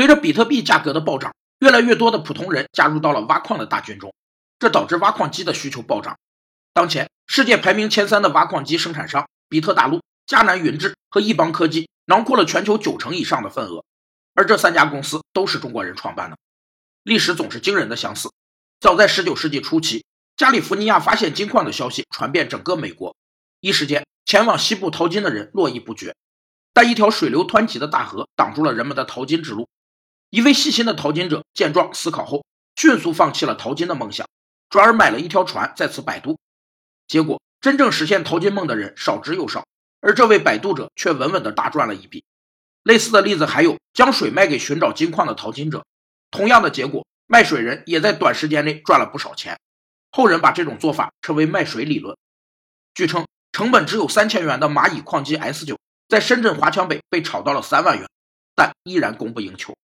随着比特币价格的暴涨，越来越多的普通人加入到了挖矿的大军中，这导致挖矿机的需求暴涨。当前世界排名前三的挖矿机生产商比特大陆、迦南云智和易邦科技囊括了全球九成以上的份额，而这三家公司都是中国人创办的。历史总是惊人的相似。早在19世纪初期，加利福尼亚发现金矿的消息传遍整个美国，一时间前往西部淘金的人络绎不绝。但一条水流湍急的大河挡住了人们的淘金之路。一位细心的淘金者见状，思考后迅速放弃了淘金的梦想，转而买了一条船在此摆渡。结果，真正实现淘金梦的人少之又少，而这位摆渡者却稳稳地大赚了一笔。类似的例子还有将水卖给寻找金矿的淘金者，同样的结果，卖水人也在短时间内赚了不少钱。后人把这种做法称为卖水理论。据称，成本只有三千元的蚂蚁矿机 S 九。在深圳华强北被炒到了三万元，但依然供不应求。